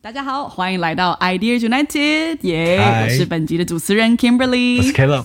大家好，欢迎来到 Idea United，耶、嗨我是本集的主持人 Kimberly。我是 Caleb，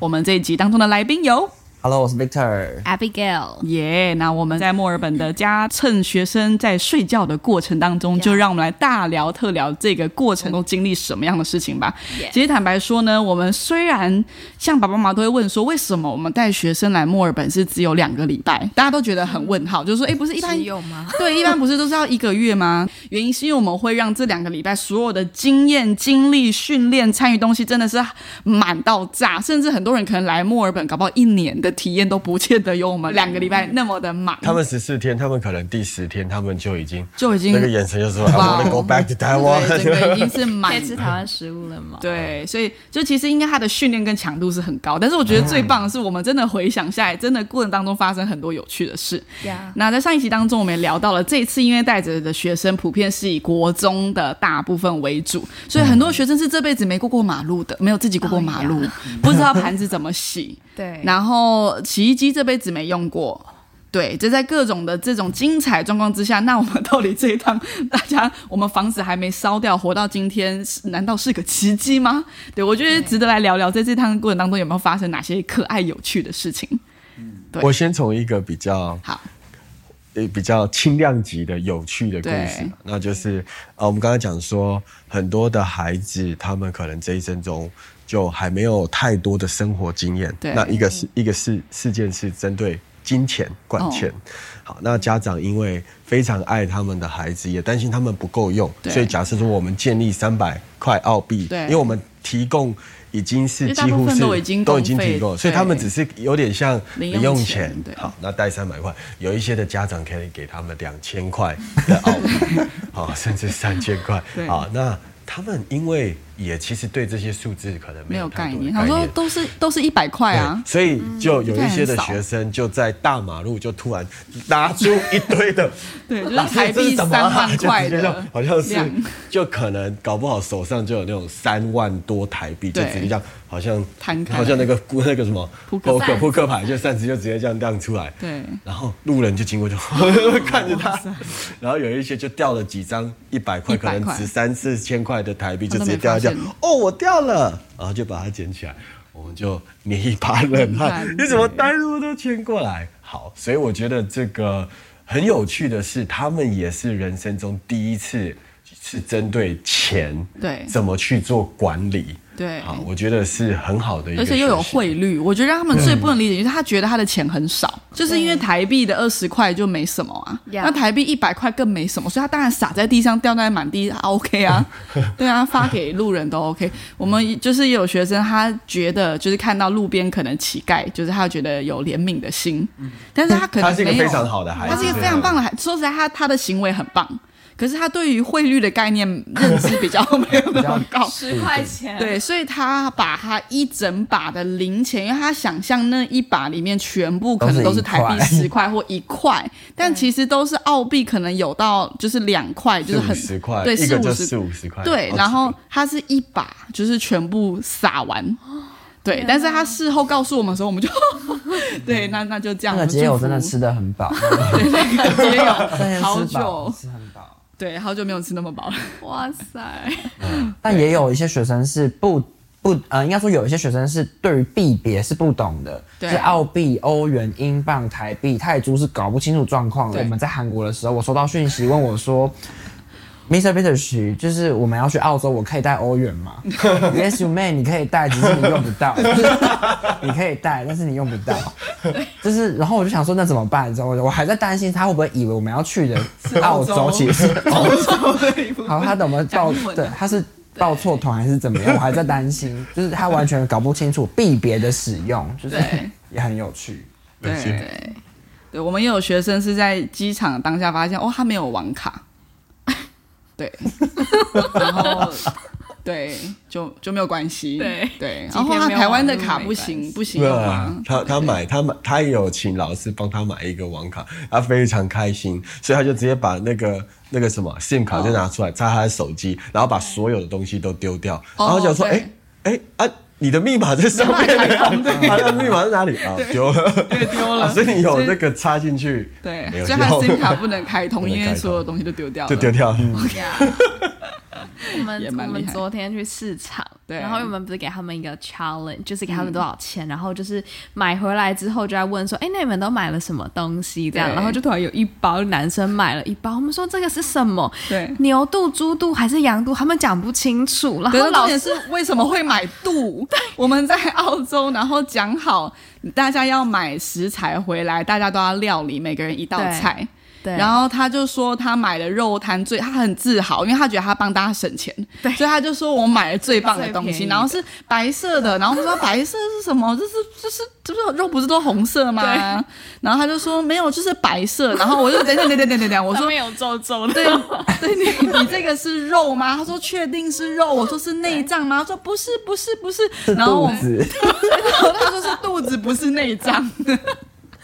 我们这一集当中的来宾有 Hello，我是 Victor。Abigail，耶那我们在墨尔本的家，趁学生在睡觉的过程当中，就让我们来大聊特聊这个过程都经历什么样的事情吧。Yeah 其实坦白说呢，我们虽然像爸爸妈妈都会问说，为什么我们带学生来墨尔本是只有两个礼拜，大家都觉得很问号，就是说，哎，不是一般有吗？对，一般不是都是要一个月吗？原因是因为我们会让这两个礼拜所有的经验、经历、训练、参与东西真的是满到炸，甚至很多人可能来墨尔本，搞不好一年的体验都不见得有我们两个礼拜那么的满。他们十四天，他们可能第十天他们就已经就已经那个眼神就说 I 哇 wanna go back to 对，Taiwan，整个已经是可满以吃台湾食物了嘛？对，所以就其实应该他的训练跟强度是很高，但是我觉得最棒的是，我们真的回想下来，真的过程当中发生很多有趣的事。呀，那在上一集当中，我们也聊到了这一次因为带着的学生普遍是以国中的大部分为主，所以很多学生是这辈子没过过马路的，没有自己过过马路，不知道盘子怎么洗，对，然后洗衣机这辈子没用过。对，这在各种的这种精彩状况之下，那我们到底这一趟，大家我们房子还没烧掉，活到今天，是难道是个奇迹吗？对我觉得值得来聊聊，在这趟过程当中有没有发生哪些可爱有趣的事情？对我先从一个比较好，呃比较轻量级的有趣的故对事，那就是啊我们刚才讲说，很多的孩子他们可能这一生中就还没有太多的生活经验。对那一个是一个事事件是针对金钱管钱。哦好，那家长因为非常爱他们的孩子，也担心他们不够用，所以假设说我们建立三百块澳币，对因为我们提供已经是几乎是都已经都已经提供，所以他们只是有点像零用钱。好，那带三百块，有一些的家长可以给他们两千块的澳币，好，甚至三千块对。好，那他们因为也其实对这些数字可能没有概念。他说都是都是一百块啊，，所以就有一些的嗯学生就在大马路就突然拿出一堆的，对，就 是老师台币这是三万块的，好像是就可能搞不好手上就有那种三万多台币，就对直接这样，好像摊开。好像那个那个什么扑克扑克牌，就扇子就直接这样亮出来。对。然后路人就经过就看着他，然后有一些就掉了几张一百块，100可能值三四千块的台币，就直接掉一掉哦，我掉了，然后就把它捡起来，我们就捏一把冷汗冷汗。你怎么带那么多钱过来？好，所以我觉得这个很有趣的是，他们也是人生中第一次是针对钱对。怎么去做管理。对。好，我觉得是很好的一个，而且又有汇率，我觉得让他们最不能理解就是他觉得他的钱很少，就是因为台币的二十块就没什么啊，那台币一百块更没什么，所以他当然撒在地上掉在满地啊 OK 啊，对啊，发给路人都 OK。我们就是也有学生，他觉得就是看到路边可能乞丐，就是他觉得有怜悯的心，但是他可能他是一个非常好的孩子，他是一个非常棒的孩子。说实在，他他的行为很棒，可是他对于汇率的概念认知比较 没有那么高。十块钱，对，所以他把他一整把的零钱，因为他想象那一把里面全部可能都是台币十块或一块，但其实都是澳币，可能有到就是两块，就是很十块，对，四五十四五十块，对，然后他是一把就是全部撒完。对，但是他事后告诉我们的时候，我们就 对，那那就这样。那个街友真的吃的很饱，对那个街真友吃饱，久，吃很饱。对，好久没有吃那么饱了。哇塞，但也有一些学生是不不呃，应该说有一些学生是对于币别是不懂的，对是澳币、欧元、英镑、台币、泰铢是搞不清楚状况的。我们在韩国的时候，我收到讯息问我说。Mr. Peter 徐，就是我们要去澳洲，我可以带欧元吗？Yes, you may，你可以带，只是你用不到。你可以带，但是你用不到。就是，然后我就想说，那怎么办？你知道吗我还在担心他会不会以为我们要去的澳澳洲洲其实是欧洲。对，好，他怎么报？对，他是报错团还是怎么样？我还在担心，就是他完全搞不清楚币别的使用，就是也很有趣。对对，对，我们也有学生是在机场当下发现，哦，他没有网卡，对，然后 对，就就没有关系，对对，然后他台湾的卡不行不行对用吗？他他买他买他也有请老师帮他买一个网卡，他非常开心，所以他就直接把那个那个什么 SIM 卡就拿出来插他的手机，然后把所有的东西都丢掉，然后就说对。哎哎啊你的密码在上面，他的密码在哪里？啊？丢了，对，丢了，啊所以你有那个插进去，对所以他的 SIM 卡不能开通，因为所有东西都丢掉了，就丢掉。了。呀 我们我们昨天去市场，对然后我们不是给他们一个 challenge，就是给他们多少钱，然后就是买回来之后就在问说，哎，那你们都买了什么东西？这样，然后就突然有一包男生买了一包，我们说这个是什么？对。牛肚、猪肚还是羊肚？他们讲不清楚，然可后老师为什么会买肚？我们在澳洲，然后讲好大家要买食材回来，大家都要料理，每个人一道对菜。对，然后他就说他买了肉摊最，他很自豪，因为他觉得他帮大家省钱，对所以他就说我买了最棒的东西，然后是白色的，然后我们说白色是什么？这是这是这不是肉不是都红色吗对？然后他就说没有，就是白色。然后我就等等等等等等等，我说没有皱皱的，对，对你你这个是肉吗？他说确定是肉，我说是内脏吗？他说不是不是不是，然后我们肚子，然 后他说是肚子不是内脏，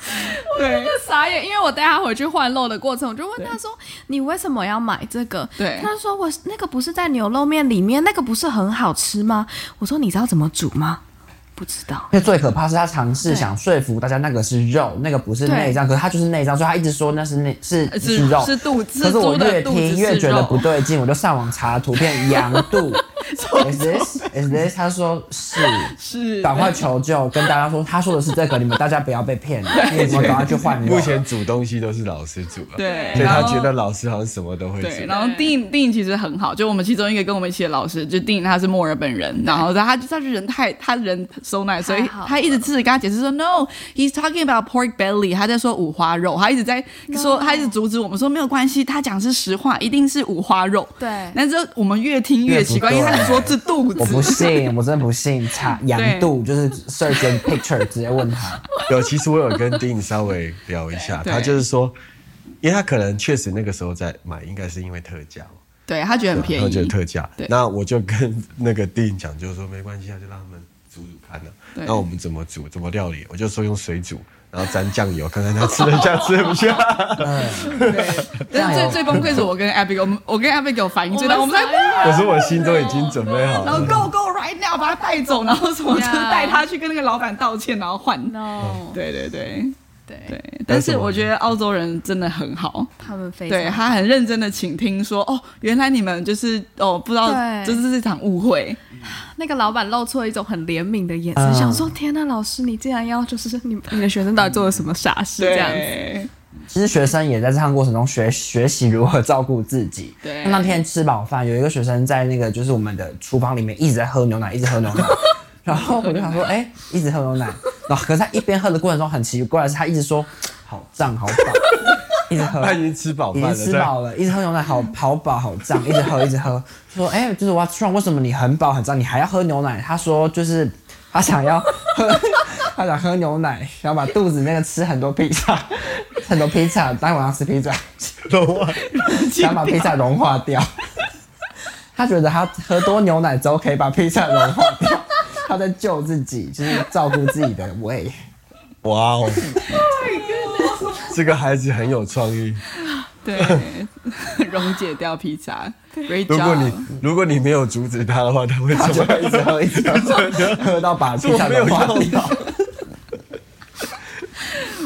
对傻眼，因为我带他回去换肉的过程，我就问他说：“你为什么要买这个？”对他说：“我那个不是在牛肉面里面，那个不是很好吃吗？”我说：“你知道怎么煮吗？”不知道。因为最可怕是他尝试想说服大家那个是肉，那个不是内脏，可是他就是内脏，所以他一直说那是内是是肉，是肚子，可是我越听越觉得不对劲，我就上网查图片，羊肚，is this is this？他说是，是赶快求救，跟大家说他说的是这个，你们大家不要被骗，你们赶快去换。目前煮东西都是老师煮了，对所以他觉得老师好像什么都会对，煮。然后定定其实很好，就我们其中一个跟我们一起的老师，就定他是墨尔本人，然后他他就人太他人 so nice，所以他一直自己跟他解释说 no，he's talking about pork belly，他在说五花肉，他一直在说 No 他一直阻止我们说没有关系，他讲是实话，一定是五花肉。对。但是我们越听越奇怪，因为他只说是肚子，我不信，我真的不信，查羊肚 就是 search and picture，直接问他。有，其实我有跟丁稍微聊一下，他就是说，因为他可能确实那个时候在买，应该是因为特价嘛，对他觉得很便宜。他觉得，特价。对。那我就跟那个丁讲，就是说没关系啊，就让他们煮煮看呢、对。那我们怎么煮，怎么料理？我就说用水煮，然后沾酱油，看看他吃得下吃不下。对。但是最最崩溃是我跟 Abigail，我们我跟 Abigail 反应最大，我们在我说我心中已经准备好了。然后。go go right now 把他带走，然后什么就带他去跟那个老板道歉，然后换。No，对对对。对。对，但是我觉得澳洲人真的很好，他们非常对他很认真的倾听说，哦，原来你们就是哦不知道，对。这是这场误会，那个老板露出了一种很怜悯的眼神，嗯想说：“天呐，老师，你竟然要就是你你的学生到底做了什么傻事？”这样子，其实学生也在这趟过程中学学习如何照顾自己。对那天吃饱饭，有一个学生在那个就是我们的厨房里面一直在喝牛奶，一直喝牛奶。然后我就想说，哎、一直喝牛奶。然后可是他一边喝的过程中很奇怪的是，他一直说好胀好饱，一直喝。他已经吃饱了，经吃饱了，一直喝牛奶，好好饱好胀，一直喝一直喝。说，哎、就是 What's wrong？为什么你很饱很胀，你还要喝牛奶？他说，就是他想要喝，他想喝牛奶，想要把肚子那个吃很多披萨，很多披萨，当天晚上吃披萨，在想把披萨融化掉。他觉得他喝多牛奶之后可以把披萨融化掉，他在救自己，就是照顾自己的胃。哇哦！这个孩子很有创意。对，溶解掉披萨如果你如果你没有阻止他的话，他会怎么？会一直喝，一直喝，喝到把披萨这我没有融化掉。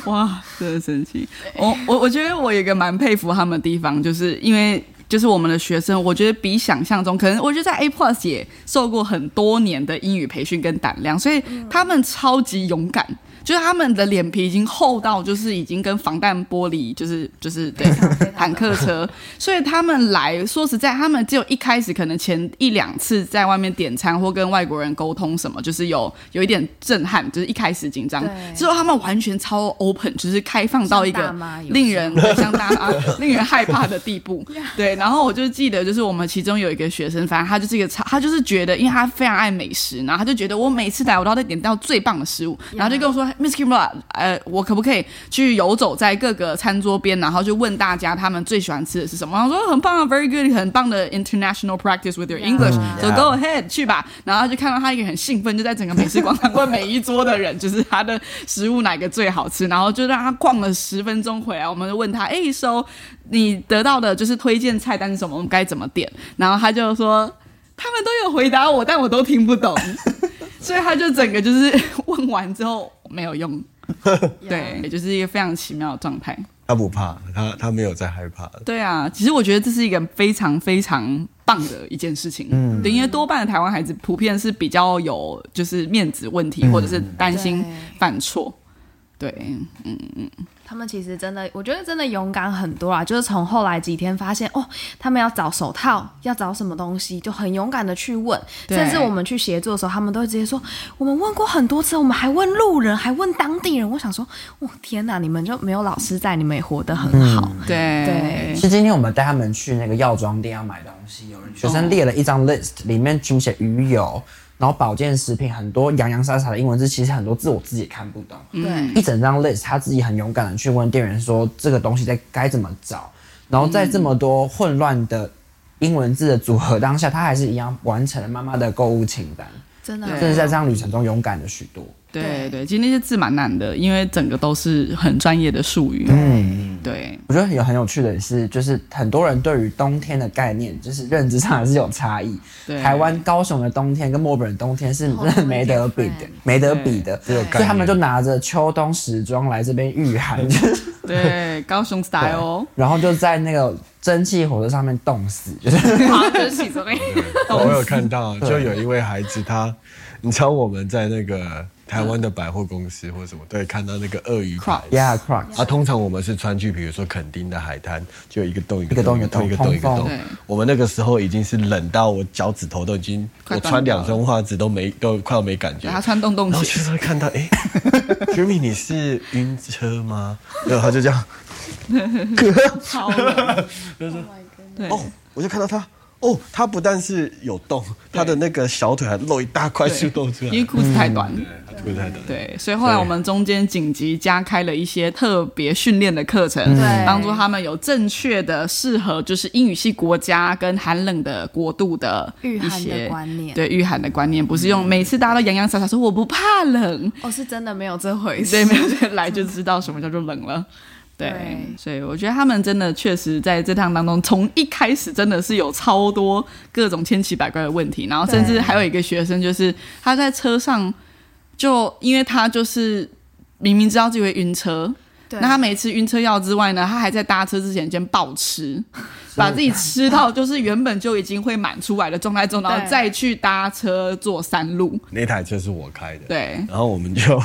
哇，真的神奇。我我我觉得我有一个蛮佩服他们的地方，就是因为就是我们的学生，我觉得比想象中，可能我觉得在 A Plus 也受过很多年的英语培训跟胆量，所以他们超级勇敢。就是他们的脸皮已经厚到，就是已经跟防弹玻璃，就是就是对 坦克车，所以他们来说实在，他们只有一开始可能前一两次在外面点餐或跟外国人沟通什么，就是有有一点震撼，就是一开始紧张，之后他们完全超 open，就是开放到一个令人对像大妈 令人害怕的地步。对，然后我就记得，就是我们其中有一个学生，反正他就是一个超，他就是觉得，因为他非常爱美食，然后他就觉得我每次来我都要点到最棒的食物，然后就跟我说，Miss Kimberly，呃，我可不可以去游走在各个餐桌边，然后就问大家他们最喜欢吃的是什么？然后说很棒啊，very good，很棒的 international practice with your English，so go ahead 去吧。然后就看到他一个很兴奋，就在整个美食广场问每一桌的人，就是他的食物哪个最好吃，然后就让他逛了十分钟回来，我们就问他，哎、收你得到的就是推荐菜单是什么？我们该怎么点？然后他就说。他们都有回答我，但我都听不懂。所以他就整个就是问完之后没有用，对，也就是一个非常奇妙的状态。他不怕，他他没有在害怕。对啊，其实我觉得这是一个非常非常棒的一件事情。嗯，对，因为多半的台湾孩子普遍是比较有就是面子问题，或者是担心犯错。对，嗯嗯，他们其实真的，我觉得真的勇敢很多啊！就是从后来几天发现，哦，他们要找手套，要找什么东西，就很勇敢的去问。对甚至我们去协作的时候，他们都会直接说，我们问过很多次，我们还问路人，还问当地人。我想说，哇，天哪，你们就没有老师在，你们也活得很好。对对是今天我们带他们去那个药妆店要买东西，有人学生列了一张 list，里面全部写鱼油，然后保健食品，很多洋洋洒洒的英文字，其实很多字我自己也看不懂。对，一整张 list，他自己很勇敢的去问店员说这个东西在该怎么找，然后在这么多混乱的英文字的组合当下，他还是一样完成了妈妈的购物清单，真的。对。真的在这样旅程中勇敢了许多。对对，其实那些字蛮难的，因为整个都是很专业的术语。嗯，对，我觉得有很有趣的是，就是很多人对于冬天的概念，就是认知上还是有差异。对。台湾高雄的冬天跟墨尔本的冬天是 没得比的没得比的，所以他们就拿着秋冬时装来这边御寒，就是。对，高雄 style，然后就在那个蒸汽火车上面冻死，就是。好，对不起，这边我有看到，就有一位孩子他，你知道我们在那个台湾的百货公司或什么，都会看到那个鳄鱼牌 yeah Crocs。啊，通常我们是穿去，比如说垦丁的海滩，就一个洞一个一个洞洞一个洞一个洞洞一个洞。我们那个时候已经是冷到我脚趾头都已经，我穿两双袜子都没都快要没感觉对。他穿洞洞然后，就是会看到，哎、Jimmy 你是晕车吗？然后他就这样，超冷，对，哦，我就看到他，哦，他不但是有洞，他的那个小腿还露一大块对是露出来，因为裤子太短。裤子太短。对，所以后来我们中间紧急加开了一些特别训练的课程，对帮助他们有正确的适合就是英语系国家跟寒冷的国度的一御寒的些观念对御寒的观念，不是用每次大家都洋洋洒洒说我不怕冷，哦，是真的没有这回事。对，没有人 来就知道什么叫做冷了。对对，所以我觉得他们真的确实在这趟当中，从一开始真的是有超多各种千奇百怪的问题，然后甚至还有一个学生，就是他在车上就因为他就是明明知道自己会晕车，那他没吃晕车药之外呢，他还在搭车之前先暴吃，把自己吃到就是原本就已经会满出来的状态中，然后再去搭车坐山路。那台车是我开的，对。然后我们就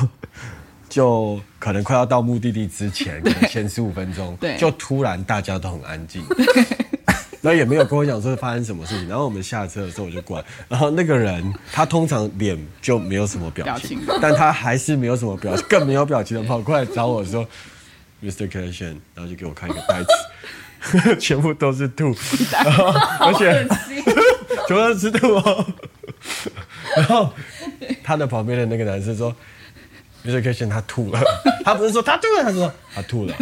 就可能快要到目的地之前，可能前十五分钟，对就突然大家都很安静，然后也没有跟我讲说发生什么事情。然后我们下车的时候我就过来，然后那个人他通常脸就没有什么表情，表但他还是没有什么表情，更没有表情的跑过来找我说，Mr. c a s h a n 然后就给我看一个袋子，全部都是吐，然后而且全部都是吐哦。然后他的旁边的那个男生说。S h a n 他吐了，他不是说他吐了，他说他吐了，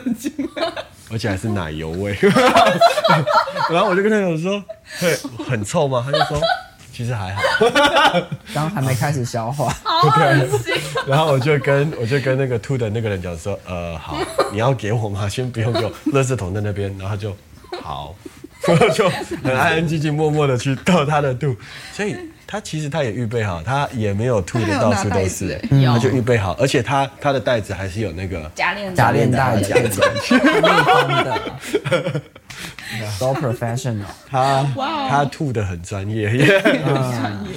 而且还是奶油味。然后我就跟他讲说，会很臭吗？他就说其实还好。刚刚还没开始消化，对，然后我就跟我就跟那个吐的那个人讲说，呃，好，你要给我吗？先不用给我，垃圾桶在那边。然后他就好，然后就很安安静静、默默的去倒他的吐，所以。他其实他也预备好，他也没有吐的到处都是，他就预备好，而且他他的袋子还是有那个夹链夹链袋夹链的，密封的，so professional。他哇他吐的很专业，耶专业。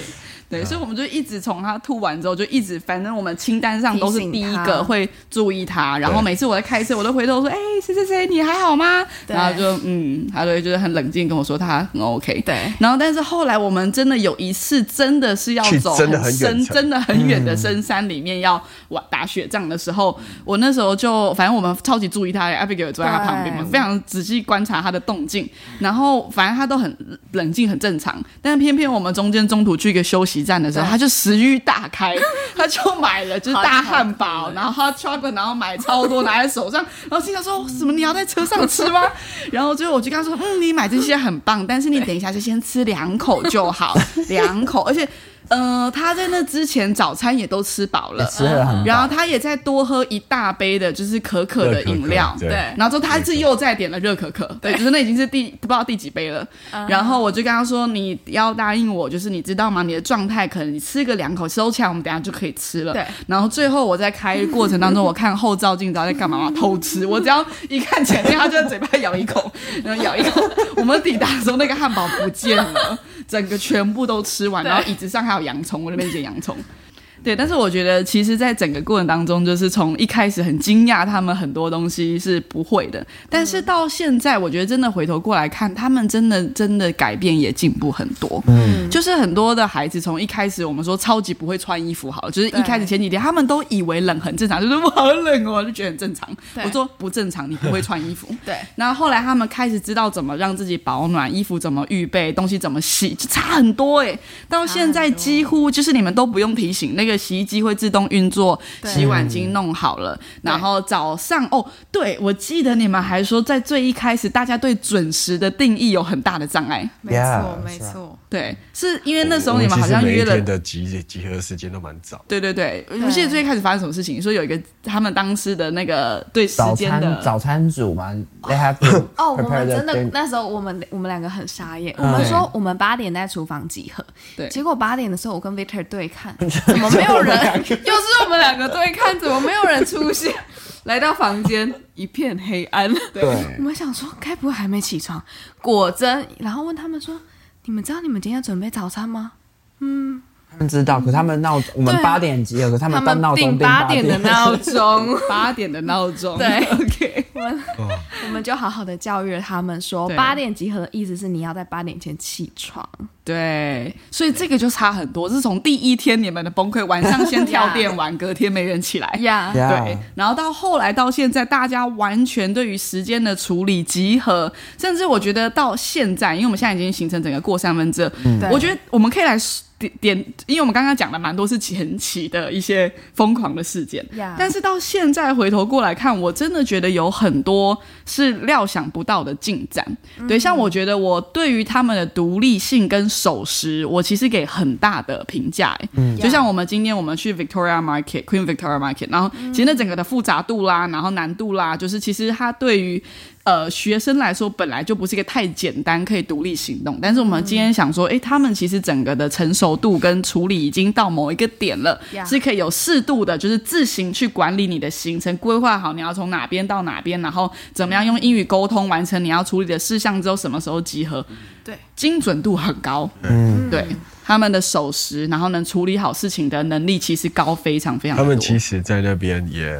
对，所以我们就一直从他吐完之后，就一直，反正我们清单上都是第一个会注意他，然后每次我在开车，我都回头说，哎、谁谁谁，你还好吗？然后就嗯，他就会就是很冷静跟我说他很 OK。对。然后但是后来我们真的有一次真的是要走很深、真的很远的深山里面要玩打雪仗的时候，我那时候就反正我们超级注意他，Abigail 坐在他旁边嘛，对。非常仔细观察他的动静，然后反正他都很冷静很正常，但是偏偏我们中间中途去一个休息站的时候，他就食欲大开，他就买了就是大汉堡，然后 hot chocolate，然后买超多拿在手上，然后心想说什么你要在车上吃吗？然后最后我就跟他说，嗯，你买这些很棒，但是你等一下就先吃两口就好，两口，而且。呃，他在那之前早餐也都吃饱了也，吃了很饱然后他也在多喝一大杯的，就是可可的饮料。对然后之后他是又再点了热可可，对，就是那已经是第不知道第几杯了。然后我就跟他说：“你要答应我，就是你知道吗？你的状态可能你吃个两口收起来，我们等下就可以吃了。”对。然后最后我在开过程当中，我看后照镜，知道在干嘛吗？偷吃。我只要一看前面，他就在嘴巴咬一口，然后咬一口。我们抵达的时候，那个汉堡不见了，整个全部都吃完，然后椅子上还有洋葱，我那边捡洋葱。对，但是我觉得，其实，在整个过程当中，就是从一开始很惊讶，他们很多东西是不会的，但是到现在，我觉得真的回头过来看，他们真的真的改变也进步很多。嗯，就是很多的孩子从一开始我们说超级不会穿衣服，好了，就是一开始前几天他们都以为冷很正常，就是我好冷哦，就觉得很正常。对我说不正常，你不会穿衣服。对，然后后来他们开始知道怎么让自己保暖，衣服怎么预备，东西怎么洗，就差很多哎、到现在几乎就是你们都不用提醒，那个洗衣机会自动运作，对洗碗巾弄好了。然后早上哦，对我记得你们还说，在最一开始大家对准时的定义有很大的障碍。没错没错，对，是因为那时候你们好像约了的集集合时间都蛮早。对对对，我记得最一开始发生什么事情？说有一个他们当时的那个对时早餐间的早餐组嘛，they have to 哦，我们真的那时候我们我们两个很傻眼，我嗯们说我们八点在厨房集合，对结果八点的时候我跟 Victor 对看，怎么没有人？又是我们两个对看，怎么没有人出现？来到房间一片黑暗，对我们想说该不会还没起床？果真，然后问他们说：“你们知道你们今天要准备早餐吗？嗯。他们知道，可他们闹我们八点集合，可他？”们定闹钟定定八点。的闹钟，八点的闹钟。对，OK。我们我们就好好的教育了他们说，八点集合的意思是你要在八点前起床。对，所以这个就差很多，是从第一天你们的崩溃，晚上先跳电玩，隔天没人起来。呀、对，然后到后来到现在，大家完全对于时间的处理、集合，甚至我觉得到现在，因为我们现在已经形成整个过三分之二，对我觉得我们可以来点点，因为我们刚刚讲了蛮多是前期的一些疯狂的事件 Yeah 但是到现在回头过来看，我真的觉得有很多是料想不到的进展。对，像我觉得我对于他们的独立性跟守时，我其实给很大的评价。哎嗯就像我们今天我们去 Victoria Market、Queen Victoria Market，然后其实那整个的复杂度啦，然后难度啦，就是其实它对于呃学生来说本来就不是一个太简单可以独立行动，但是我们今天想说，诶，他们其实整个的成熟度跟处理已经到某一个点了是可以有适度的，就是自行去管理你的行程，规划好你要从哪边到哪边，然后怎么样用英语沟通完成你要处理的事项之后，什么时候集合，对，精准度很高，嗯，对。他们的守时，然后能处理好事情的能力，其实高非常非常。他们其实，在那边也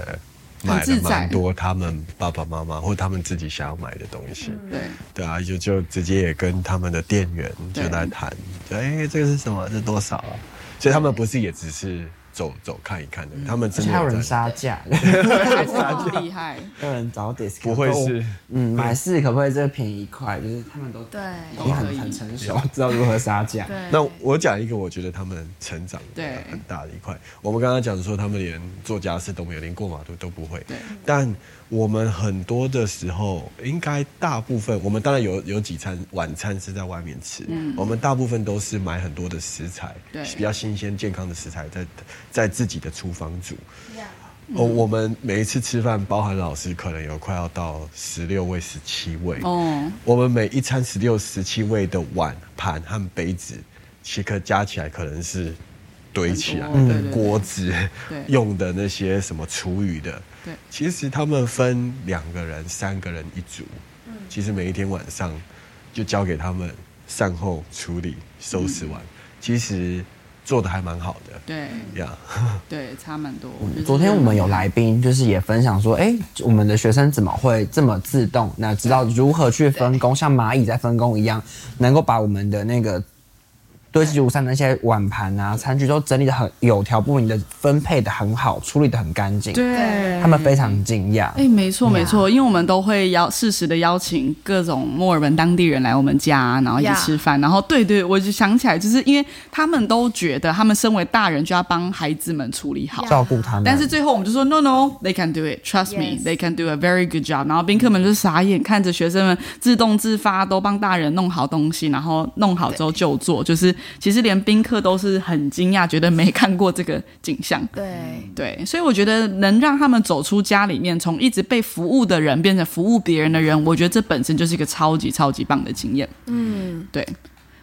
买了蛮多他们爸爸妈妈 或他们自己想要买的东西。对对啊，就就直接也跟他们的店员就对在谈，就哎、这个是什么？这多少啊？所以他们不是也只是走走看一看的，他们真的还有人杀价，还是很厉害。有人找 discount，不会是嗯买四可不可以这个便宜一块？就是他们都对都很很成熟，知道如何杀价。那我讲一个，我觉得他们成长的对很大的一块。我们刚刚讲说，他们连做家事都没有，连过马路都不会。对，但我们很多的时候，应该大部分，我们当然有有几餐晚餐是在外面吃，我们大部分都是买很多的食材，对。比较新鲜健康的食材，在在自己的厨房煮。哦，我们每一次吃饭，包含老师可能有快要到十六位、十七位。哦，我们每一餐十六、十七位的碗盘和杯子，其实加起来可能是堆起来的锅子对。用的那些什么厨余的。对其实他们分两个人、三个人一组，嗯其实每一天晚上就交给他们善后处理、收拾嗯完，其实做的还蛮好的对呀。对，差蛮多。昨天我们有来宾，就是也分享说，哎、我们的学生怎么会这么自动？那知道如何去分工，像蚂蚁在分工一样，能够把我们的那个堆积如山的那些碗盘啊、餐具都整理的很有条不紊的分配的很好，处理的很干净。对。他们非常惊讶。哎、没错没错，因为我们都会邀适时的邀请各种墨尔本当地人来我们家，然后一起吃饭。然后对对，我就想起来，就是因为他们都觉得他们身为大人就要帮孩子们处理好。照顾他们，但是最后我们就说 no no they can do it. Trust me, they can do a very good job. 然后宾客们就傻眼看着学生们自动自发都帮大人弄好东西然后弄好之后就坐就是其实连宾客都是很惊讶，觉得没看过这个景象。对，对，所以我觉得能让他们走出家里面，从一直被服务的人变成服务别人的人，我觉得这本身就是一个超级超级棒的经验。嗯，对。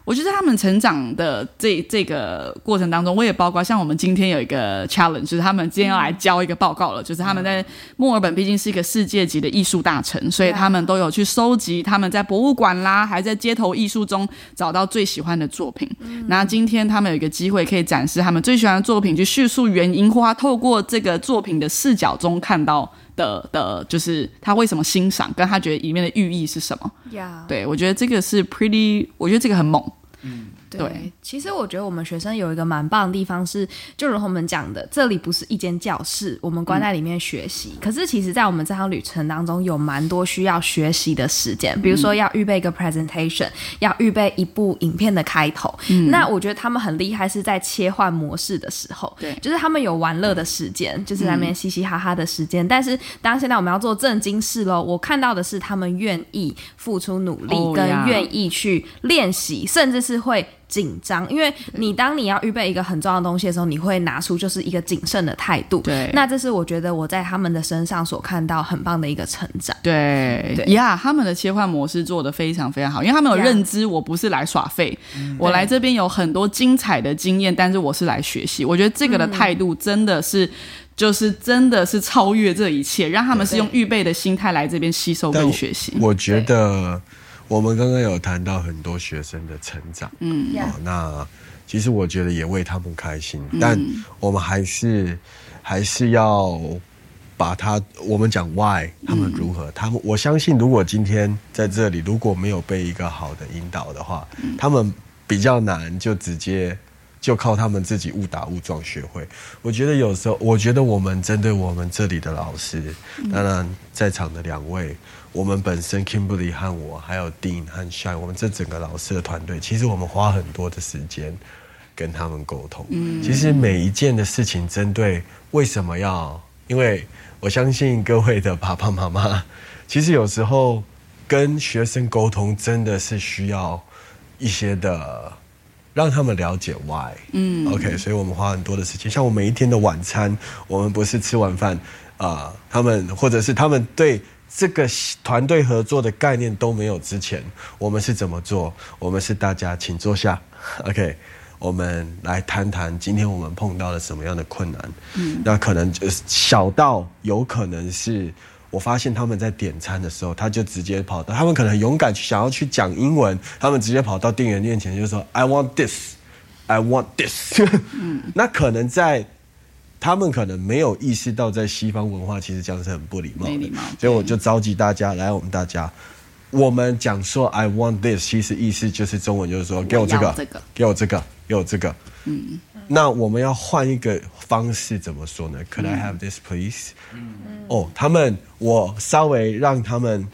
我觉得他们成长的这这个过程当中，我也包括像我们今天有一个 challenge，就是他们今天要来交一个报告了，就是他们在墨尔本毕竟是一个世界级的艺术大城，所以他们都有去收集他们在博物馆啦，还在街头艺术中找到最喜欢的作品。那今天他们有一个机会可以展示他们最喜欢的作品，去叙述原因，或他透过这个作品的视角中看到的的，就是他为什么欣赏，跟他觉得里面的寓意是什么。呀，对我觉得这个是 pretty，我觉得这个很猛。mm. 对，对其实我觉得我们学生有一个蛮棒的地方是，就如同我们讲的，这里不是一间教室，我们关在里面学习。可是其实，在我们这趟旅程当中，有蛮多需要学习的时间，比如说要预备一个 presentation，要预备一部影片的开头。那我觉得他们很厉害，是在切换模式的时候，对就是他们有玩乐的时间，就是在那边嘻嘻哈哈的时间。但是当现在我们要做正经事喽，我看到的是他们愿意付出努力，跟愿意去练习，甚至是会紧张，因为你当你要预备一个很重要的东西的时候，你会拿出就是一个谨慎的态度。对那这是我觉得我在他们的身上所看到很棒的一个成长。对对呀他们的切换模式做的非常非常好，因为他们有认知，我不是来耍废，我来这边有很多精彩的经验，但是我是来学习。我觉得这个的态度真的是。就是真的是超越这一切，让他们是用预备的心态来这边吸收跟学习。我觉得我们刚刚有谈到很多学生的成长，嗯。哦，那其实我觉得也为他们开心，但我们还是还是要把他，我们讲 why 他们如何，他们我相信，如果今天在这里如果没有被一个好的引导的话，他们比较难就直接。就靠他们自己误打误撞学会。我觉得有时候，我觉得我们针对我们这里的老师，当然在场的两位，我们本身 Kimberly 和我，还有 Dean 和 Shine，我们这整个老师的团队，其实我们花很多的时间跟他们沟通。嗯，其实每一件的事情，针对为什么要，因为我相信各位的爸爸妈妈，其实有时候跟学生沟通真的是需要一些的。让他们了解 why，嗯，OK，所以我们花很多的时间。像我每一天的晚餐，我们不是吃完饭啊、呃他们或者是他们对这个团队合作的概念都没有之前，我们是怎么做？我们是大家请坐下，OK，我们来谈谈今天我们碰到了什么样的困难。嗯，那可能就是小到有可能是。我发现他们在点餐的时候，他就直接跑到，他们可能很勇敢去想要去讲英文，他们直接跑到店员面前就说 "I want this, I want this"。那可能在他们可能没有意识到，在西方文化其实这样是很不礼貌的。没礼貌所以我就召集大家来，我们大家，我们讲说 "I want this"，其实意思就是中文就是说给我这个，我这个给我这个，给我这个。嗯，那我们要换一个方式怎么说呢？Could I have this, please？哦，他们我稍微让他们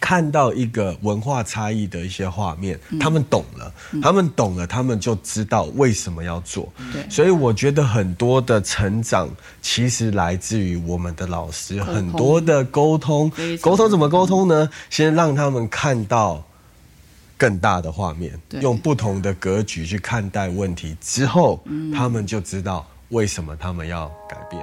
看到一个文化差异的一些画面，他们懂了，他们懂了，他们就知道为什么要做。对所以我觉得很多的成长其实来自于我们的老师，很多的沟通沟通怎么沟通呢？先让他们看到。更大的画面，用不同的格局去看待问题之后，他们就知道为什么他们要改变。